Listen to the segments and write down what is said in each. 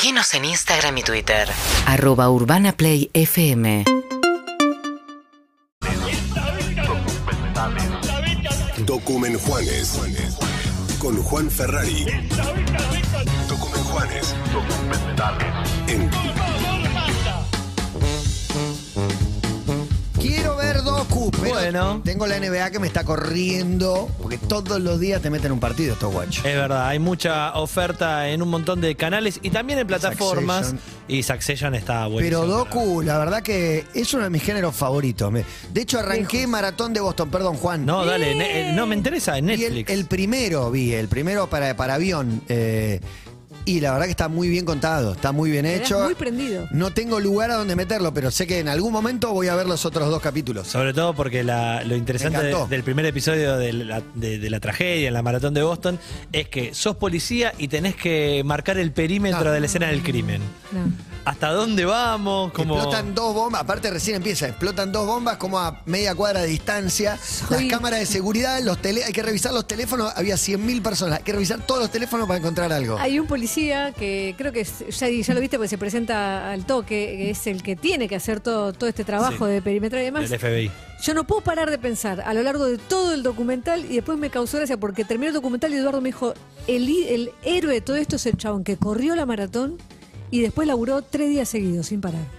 Seguinos en Instagram y Twitter. Arroba Urbana Play FM. Documen Juanes. Con Juan Ferrari. Documen Juanes. En Ver Doku, pero Bueno. tengo la NBA que me está corriendo porque todos los días te meten un partido estos guachos. Es verdad, hay mucha oferta en un montón de canales y también en plataformas. Succession. Y Succession está bueno. Pero Doku, la verdad que es uno de mis géneros favoritos. Me- De hecho, arranqué Maratón de Boston, perdón, Juan. No, dale, ne- eh, no me interesa, en el, Netflix. el primero vi, el primero para, para avión. eh, y la verdad que está muy bien contado, está muy bien Quedás hecho. muy prendido. No tengo lugar a donde meterlo, pero sé que en algún momento voy a ver los otros dos capítulos. Sobre todo porque la- lo interesante Me de- encantó. del primer episodio de la, de- de la tragedia en la maratón de Boston es que sos policía y tenés que marcar el perímetro No. de la escena del crimen. No. ¿Hasta dónde vamos? Como... Explotan dos bombas, aparte recién empieza, explotan dos bombas como a media cuadra de distancia. Las cámaras de seguridad, los tele, hay que revisar los teléfonos, había 100.000 personas, hay que revisar todos los teléfonos para encontrar algo. Hay un policía que creo que es- ya, ya lo viste porque se presenta al toque, que es el que tiene que hacer todo, todo este trabajo Sí. de perimetral y demás. Del FBI. Yo no puedo parar de pensar a lo largo de todo el documental y después me causó gracia porque terminó el documental y Eduardo me dijo, el, el héroe de todo esto es el chabón que corrió la maratón y después laburó tres días seguidos sin parar.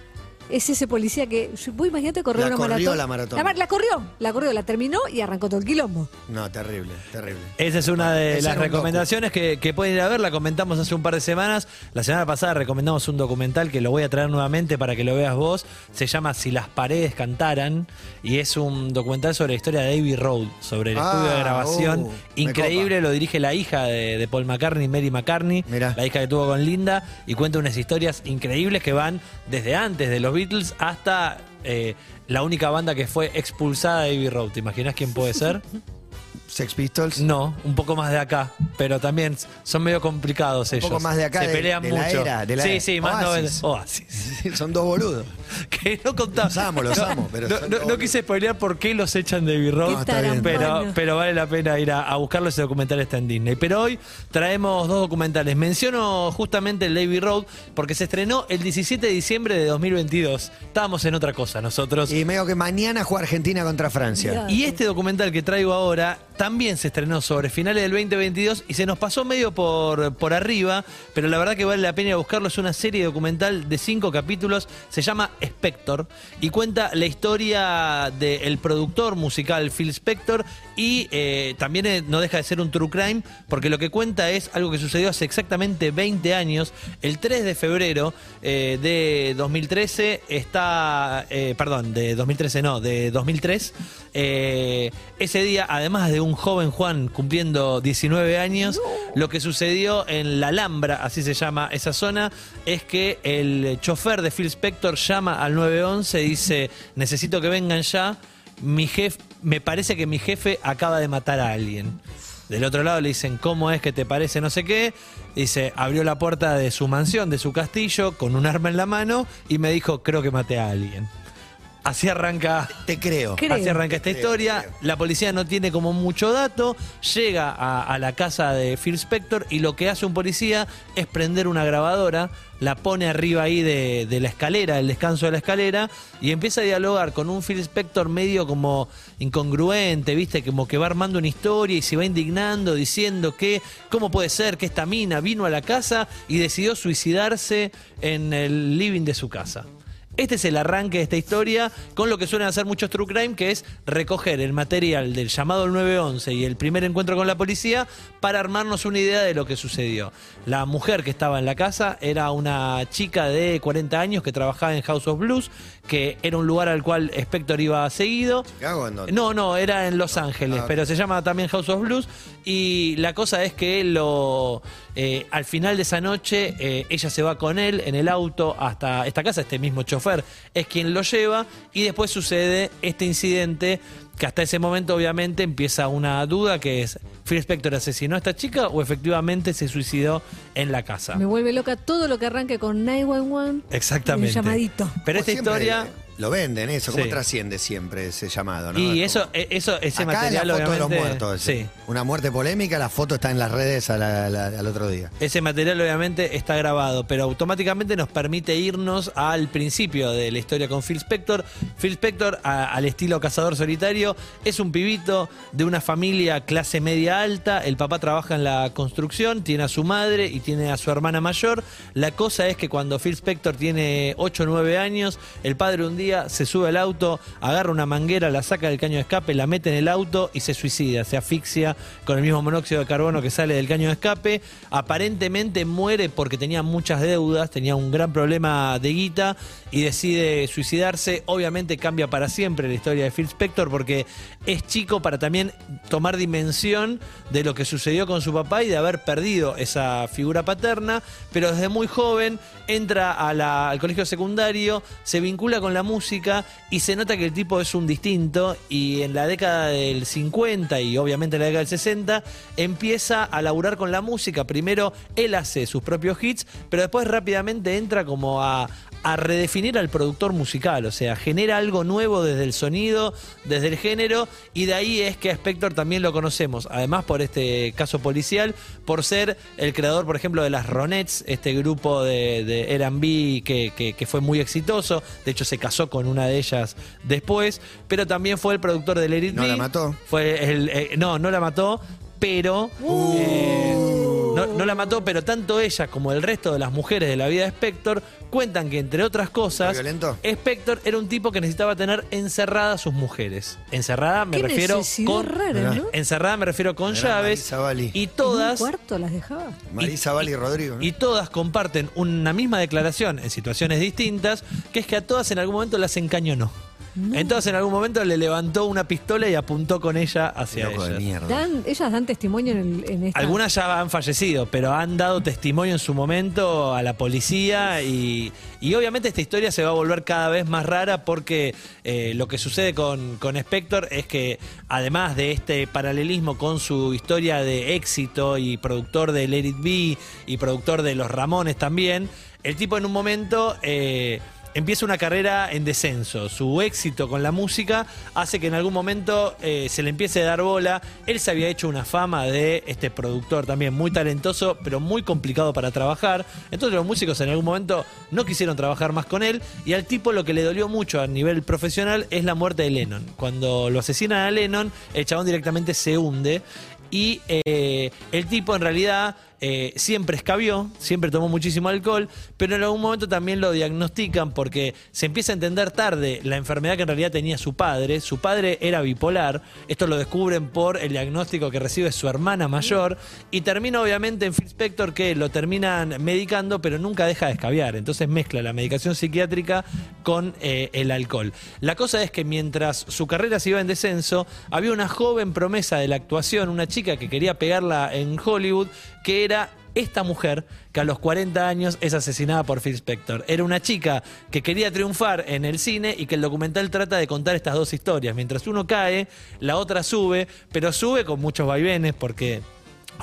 Es ese policía que, vos imagínate correr La una corrió maratón. la maratón. La, la corrió, la corrió, la terminó y arrancó todo el quilombo. No, terrible, terrible. Esa es una de Ese las recomendaciones que, que pueden ir a ver. La comentamos hace un par de semanas. La semana pasada recomendamos un documental que lo voy a traer nuevamente para que lo veas vos. Se llama Si las paredes cantaran. Y es un documental sobre la historia de Abbey Road, sobre el Ah, estudio de grabación. uh, Increíble, lo dirige la hija de, de Paul McCartney, Mary McCartney. Mirá. La hija que tuvo con Linda. Y cuenta unas historias increíbles que van desde antes de los Beatles hasta eh, la única banda que fue expulsada de Abbey Road. ¿Te imaginas quién puede ser? Sex Pistols. No, un poco más de acá, pero también son medio complicados Un ellos. poco más de acá, Se de- pelean de la mucho. era, de la sí, era. sí, más Oasis. Oasis. Son dos boludos. Que no contamos. Los amo, los amo, pero no, quise spoilear por qué los echan de Abbey Road, Qué No, está bien. pero, pero vale la pena ir a, a buscarlo. Ese documental está en Disney. Pero hoy traemos dos documentales. Menciono justamente el de Abbey Road porque se estrenó el 17 de diciembre de 2022. Estábamos en otra cosa nosotros. Y medio que mañana juega Argentina contra Francia. Y este documental que traigo ahora también se estrenó sobre finales del 2022 y se nos pasó medio por, por arriba, pero la verdad que vale la pena ir a buscarlo. Es una serie documental de cinco capítulos, se llama Spector y cuenta la historia del productor musical Phil Spector y eh, también eh, no deja de ser un true crime porque lo que cuenta es algo que sucedió hace exactamente 20 años, el 3 de febrero eh, de 2013 está, perdón, de 2013 no, de 2003. Eh, ese día, además de un joven Juan cumpliendo 19 años, lo que sucedió en la Alhambra, así se llama esa zona, es que el chofer de Phil Spector llama al 911 y dice, necesito que vengan ya, mi jefe, me parece que mi jefe acaba de matar a alguien. Del otro lado le dicen, ¿cómo es que te parece no sé qué? Dice, abrió la puerta de su mansión, de su castillo, con un arma en la mano y me dijo, creo que maté a alguien. Así arranca Te creo. Creo. Así arranca esta Creo, historia. creo. La policía no tiene como mucho dato. Llega a, a la casa de Phil Spector y lo que hace un policía es prender una grabadora, la pone arriba ahí de, de la escalera, el descanso de la escalera, y empieza a dialogar con un Phil Spector medio como incongruente, ¿viste? Como que va armando una historia y se va indignando, diciendo que, ¿cómo puede ser que esta mina vino a la casa y decidió suicidarse en el living de su casa? Este es el arranque de esta historia con lo que suelen hacer muchos true crime, que es recoger el material del llamado al 911 y el primer encuentro con la policía para armarnos una idea de lo que sucedió. La mujer que estaba en la casa era una chica de 40 años que trabajaba en House of Blues, que era un lugar al cual Spector iba seguido. ¿Chicago en dónde? No, no, era en Los Ángeles, Ah, ok. pero se llama también House of Blues. Y la cosa es que lo, eh, al final de esa noche, eh, ella se va con él en el auto hasta esta casa, este mismo chofer es quien lo lleva. Y después sucede este incidente que hasta ese momento obviamente empieza una duda que es, ¿Phil Spector asesinó a esta chica o efectivamente se suicidó en la casa? Me vuelve loca todo lo que arranque con 911. Exactamente. El llamadito. Pero esta historia Lo venden, eso. ¿Cómo Sí. trasciende siempre ese llamado? ¿no? Y Es eso, como- eh, eso, ese Acá es material la foto de los obviamente. muertos. sí. Una muerte polémica, la foto está en las redes a la- la- al otro día. Ese material obviamente está grabado, pero automáticamente nos permite irnos al principio de la historia con Phil Spector. Phil Spector, a- al estilo cazador solitario, es un pibito de una familia clase media alta. El papá trabaja en la construcción, tiene a su madre y tiene a su hermana mayor. La cosa es que cuando Phil Spector tiene 8 o 9 años, el padre un día se sube al auto, agarra una manguera, la saca del caño de escape, la mete en el auto y se suicida, se asfixia con el mismo monóxido de carbono que sale del caño de escape. Aparentemente muere porque tenía muchas deudas, tenía un gran problema de guita y decide suicidarse. Obviamente cambia para siempre la historia de Phil Spector porque es chico para también tomar dimensión de lo que sucedió con su papá y de haber perdido esa figura paterna, pero desde muy joven entra al colegio secundario, se vincula con la música y se nota que el tipo es un distinto y en la década del 50 y obviamente en la década del 60 empieza a laburar con la música. Primero él hace sus propios hits, pero después rápidamente entra como a, a redefinir al productor musical, o sea, genera algo nuevo desde el sonido, desde el género, y de ahí es que a Spector también lo conocemos, además por este caso policial, por ser el creador, por ejemplo, de las Ronettes, este grupo de, de R&B que, que- que fue muy exitoso, de hecho se casó con una de ellas después, pero también fue el productor de Let It ¿No la mató? Fue el, eh, no, no la mató, pero... eh, no, la mató, pero tanto ella como el resto de las mujeres de la vida de Spector cuentan que, entre otras cosas. Spector era un tipo que necesitaba tener encerradas sus mujeres. Encerrada me Qué refiero necesidad con. rara, ¿no? Encerrada me refiero con Era llaves. Marisa Bali. Y ¿En un todas. cuarto las dejaba? Marisa Bali y Rodrigo. ¿no? Y todas comparten una misma declaración en situaciones distintas, que es que a todas en algún momento las encañonó. Entonces en algún momento le levantó una pistola y apuntó con ella hacia Loco de ellas. mierda. Dan, ellas dan testimonio en, el- en esta. Algunas ya han fallecido, pero han dado testimonio en su momento a la policía y, y obviamente esta historia se va a volver cada vez más rara porque eh, lo que sucede con, con Spector es que además de este paralelismo con su historia de éxito y productor de Let It Be y productor de Los Ramones también, el tipo en un momento... eh, empieza una carrera en descenso. Su éxito con la música hace que en algún momento eh, se le empiece a dar bola. Él se había hecho una fama de este productor también muy talentoso, pero muy complicado para trabajar. Entonces los músicos en algún momento no quisieron trabajar más con él y al tipo lo que le dolió mucho a nivel profesional es la muerte de Lennon. Cuando lo asesinan a Lennon, el chabón directamente se hunde y eh, el tipo en realidad eh, siempre escabió, siempre tomó muchísimo alcohol, pero en algún momento también lo diagnostican porque se empieza a entender tarde la enfermedad que en realidad tenía su padre. Su padre era bipolar, esto lo descubren por el diagnóstico que recibe su hermana mayor y termina obviamente en Phil Spector que lo terminan medicando, pero nunca deja de escabiar. Entonces mezcla la medicación psiquiátrica con eh, el alcohol. La cosa es que mientras su carrera se iba en descenso, había una joven promesa de la actuación, una chica que quería pegarla en Hollywood, que era esta mujer que a los 40 años es asesinada por Phil Spector. Era una chica que quería triunfar en el cine y que el documental trata de contar estas dos historias. Mientras uno cae, la otra sube, pero sube con muchos vaivenes porque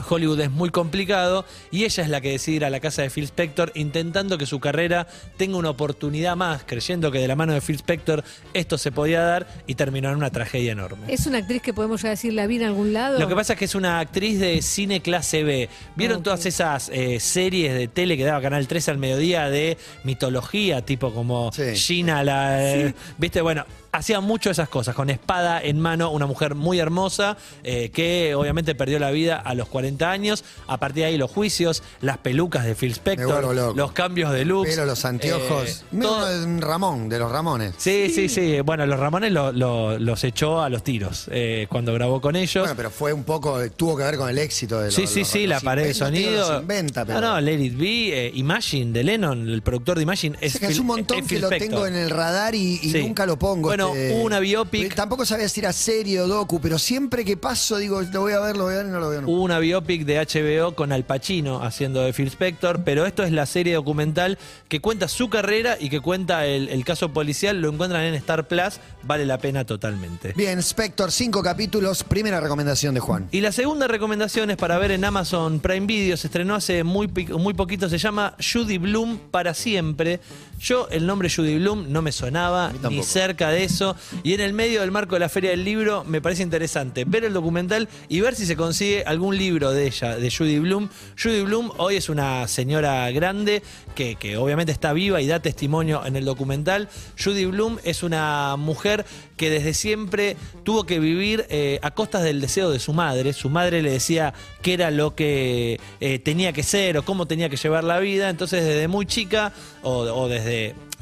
Hollywood es muy complicado y ella es la que decide ir a la casa de Phil Spector intentando que su carrera tenga una oportunidad más, creyendo que de la mano de Phil Spector esto se podía dar y terminó en una tragedia enorme. ¿Es una actriz que podemos ya decir la vi en algún lado? Lo que pasa es que es una actriz de cine clase B. ¿Vieron Ok. todas esas eh, series de tele que daba Canal 13 al mediodía de mitología, tipo como Sí. Gina, la. eh, ¿Viste? Bueno. Hacía mucho esas cosas, con espada en mano, una mujer muy hermosa eh, que obviamente perdió la vida a los 40 años. A partir de ahí los juicios, las pelucas de Phil Spector, los cambios de looks. Pero los anteojos. eh, todo- de Ramón, de los Ramones. Sí, sí, sí. Bueno, los Ramones lo- lo- los echó a los tiros eh, cuando grabó con ellos. Bueno, pero fue un poco, tuvo que ver con el éxito de los Sí, sí, los- sí, los la pared de sonido. inventa, pero. No, no, Let It Be, eh, Imagine de Lennon, el productor de Imagine. Es, Es, que es un montón es que lo tengo en el radar y, y Sí. nunca lo pongo. Bueno, hubo una biopic. Tampoco sabía si era serie o docu, pero siempre que paso digo, lo voy a ver, lo voy a ver y no lo veo nunca. Una biopic de HBO con Al Pacino haciendo de Phil Spector, pero esto es la serie documental que cuenta su carrera y que cuenta el, el caso policial. Lo encuentran en Star Plus, vale la pena totalmente. Bien, Spector, cinco capítulos. Primera recomendación de Juan. Y la segunda recomendación es para ver en Amazon Prime Video. Se estrenó hace muy, muy poquito. Se llama Judy Bloom para siempre. Yo el nombre Judy Bloom no me sonaba ni cerca de eso. Y en el medio del marco de la Feria del Libro me parece interesante ver el documental y ver si se consigue algún libro de ella, de Judy Bloom. Judy Bloom hoy es una señora grande que, que obviamente está viva y da testimonio en el documental. Judy Bloom es una mujer que desde siempre tuvo que vivir eh, a costas del deseo de su madre. Su madre le decía qué era lo que eh, tenía que ser o cómo tenía que llevar la vida. Entonces desde muy chica o, o desde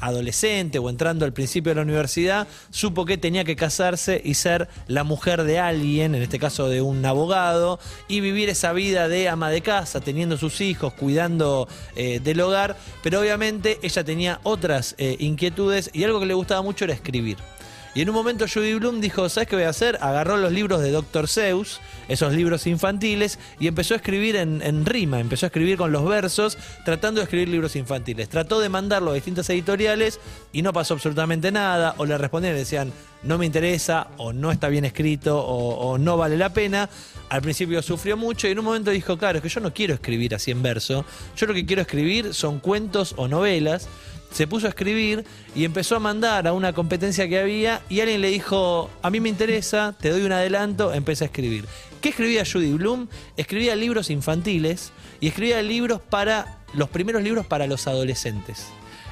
adolescente o entrando al principio de la universidad, supo que tenía que casarse y ser la mujer de alguien, en este caso de un abogado, y vivir esa vida de ama de casa, teniendo sus hijos, cuidando eh, del hogar, pero obviamente ella tenía otras eh, inquietudes y algo que le gustaba mucho era escribir. Y en un momento Judy Bloom dijo, ¿sabes qué voy a hacer? Agarró los libros de Dr. Seuss, esos libros infantiles, y empezó a escribir en, rima, empezó a escribir con los versos, tratando de escribir libros infantiles. Trató de mandarlo a distintas editoriales y no pasó absolutamente nada, o le respondían y decían, no me interesa, o no está bien escrito, o, o no vale la pena. Al principio sufrió mucho y en un momento dijo, claro, es que yo no quiero escribir así en verso, yo lo que quiero escribir son cuentos o novelas se puso a escribir y empezó a mandar a una competencia que había y alguien le dijo, a mí me interesa, te doy un adelanto, empecé a escribir. ¿Qué escribía Judy Bloom? Escribía libros infantiles y escribía libros para, los primeros libros para los adolescentes.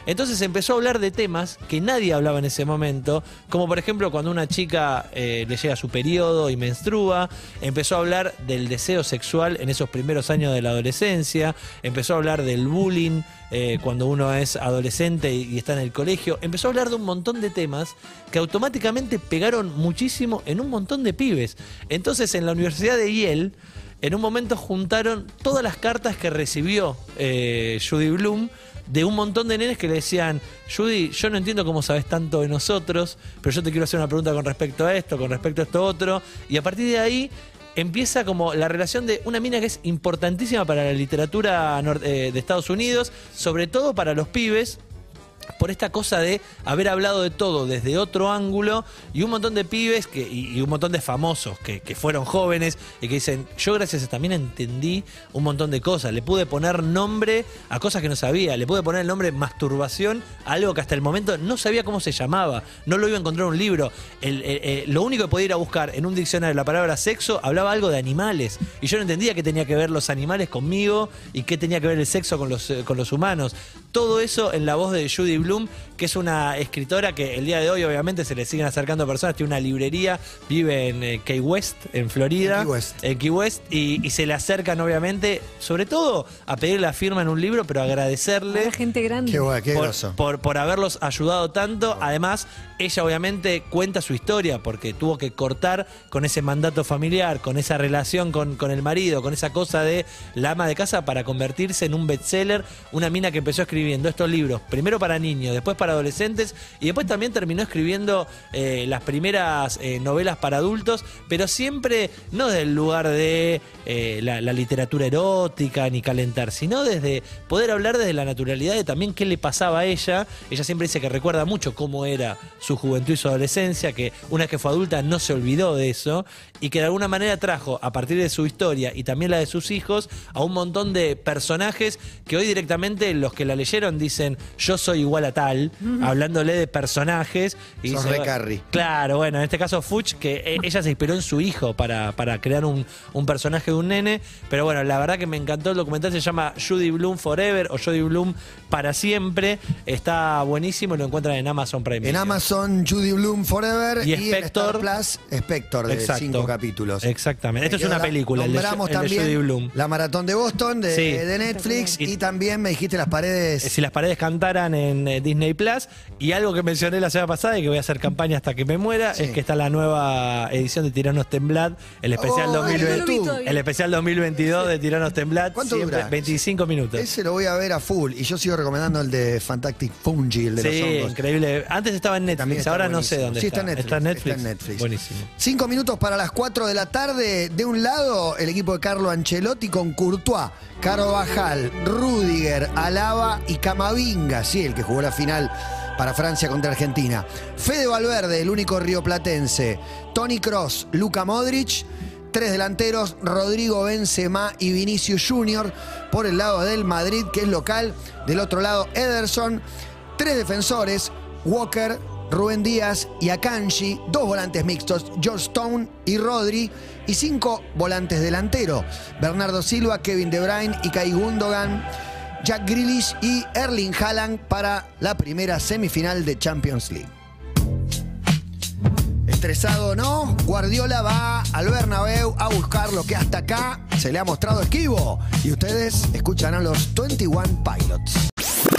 Entonces empezó a hablar de temas que nadie hablaba en ese momento, como por ejemplo cuando una chica eh, le llega su periodo y menstrua, empezó a hablar del deseo sexual en esos primeros años de la adolescencia, empezó a hablar del bullying eh, cuando uno es adolescente y, está en el colegio, empezó a hablar de un montón de temas que automáticamente pegaron muchísimo en un montón de pibes. Entonces en la Universidad de Yale, en un momento juntaron todas las cartas que recibió eh, Judy Bloom de un montón de nenes que le decían, Judy, yo no entiendo cómo sabes tanto de nosotros, pero yo te quiero hacer una pregunta con respecto a esto, con respecto a esto otro. Y a partir de ahí empieza como la relación de una mina que es importantísima para la literatura eh, de Estados Unidos, sobre todo para los pibes, por esta cosa de haber hablado de todo desde otro ángulo y un montón de pibes y, un montón de famosos que, que fueron jóvenes y que dicen, yo gracias a también entendí un montón de cosas, le pude poner nombre a cosas que no sabía, le pude poner el nombre masturbación algo que hasta el momento no sabía cómo se llamaba, no lo iba a encontrar en un libro, lo único que podía ir a buscar en un diccionario la palabra sexo hablaba algo de animales y yo no entendía qué tenía que ver los animales conmigo y qué tenía que ver el sexo con los, eh, con los humanos. Todo eso en la voz de Judy Bloom, que es una escritora que el día de hoy obviamente se le siguen acercando personas, tiene una librería, vive en eh, Key West, en Florida. En Key West. en Key West, y, y se le acercan obviamente, sobre todo a pedir la firma en un libro, pero agradecerle gente grande. Qué guay, qué por, por- por haberlos ayudado tanto. Además, ella obviamente cuenta su historia porque tuvo que cortar con ese mandato familiar, con esa relación con, con el marido, con esa cosa de la ama de casa para convertirse en un bestseller. Una mina que empezó escribiendo estos libros, primero para niños, después para adolescentes y después también terminó escribiendo eh, las primeras eh, novelas para adultos, pero siempre no desde el lugar de eh, la, la literatura erótica ni calentar, sino desde poder hablar desde la naturalidad de también qué le pasaba a ella. Ella siempre dice que recuerda mucho cómo era su juventud y su adolescencia, que una vez que fue adulta no se olvidó de eso y que de alguna manera trajo a partir de su historia y también la de sus hijos a un montón de personajes que hoy directamente los que la leyeron dicen yo soy igual a tal, hablándole de personajes. Y Sos dice, re Carrie. Claro, bueno, en este caso Fuch, que eh, ella se inspiró en su hijo para, para crear un, un personaje de un nene. Pero bueno, la verdad que me encantó el documental, se llama Judy Bloom Forever o Judy Bloom para siempre. Está buenísimo y lo encuentran en Amazon Prime. En Video. Amazon, Judy Bloom Forever Y y, en Spector. Star Plus, Spector, de Exacto. cinco capítulos. Exactamente. Esto es una película, el de, Nombramos el de también Judy la maratón de Boston de, Sí. de Netflix Y- y, también me dijiste las paredes. Eh, Si las paredes cantaran en eh, Disney Plus. Y algo que mencioné la semana pasada y que voy a hacer campaña hasta que me muera Sí. es que está la nueva edición de Tiranos Temblad, el especial, Oh, 2020 no lo vi todavía. el especial 2022 de Tiranos Temblad. ¿Cuánto siempre dura? 25 minutos. Ese lo voy a ver a full. Y yo sigo recomendando el de Fantastic Fungi, el de Sí, los hongos. increíble. Antes estaba en También Netflix, está ahora no sé buenísimo. dónde Sí, está. está en Netflix, Está en Netflix. está en Netflix. Buenísimo. Cinco minutos para las 4 de la tarde. De un lado, el equipo de Carlo Ancelotti con Courtois, Carvajal, Rudiger, Alaba y Camavinga. Sí, el que jugó la final para Francia contra Argentina. Fede Valverde, el único rioplatense. Tony Cross, Luca Modric. Tres delanteros, Rodrigo Benzema y Vinicius Junior por el lado del Madrid, que es local. Del otro lado, Ederson. tres defensores, Walker, Rubén Díaz y Akanji, dos volantes mixtos, George Stone y Rodri, y cinco volantes delanteros, Bernardo Silva, Kevin De Bruyne y Kai Gundogan, Jack Grealish y Erling Haaland para la primera semifinal de Champions League. Estresado o no, Guardiola va al Bernabéu a buscar lo que hasta acá se le ha mostrado esquivo. Y ustedes escuchan a los 21 Pilots.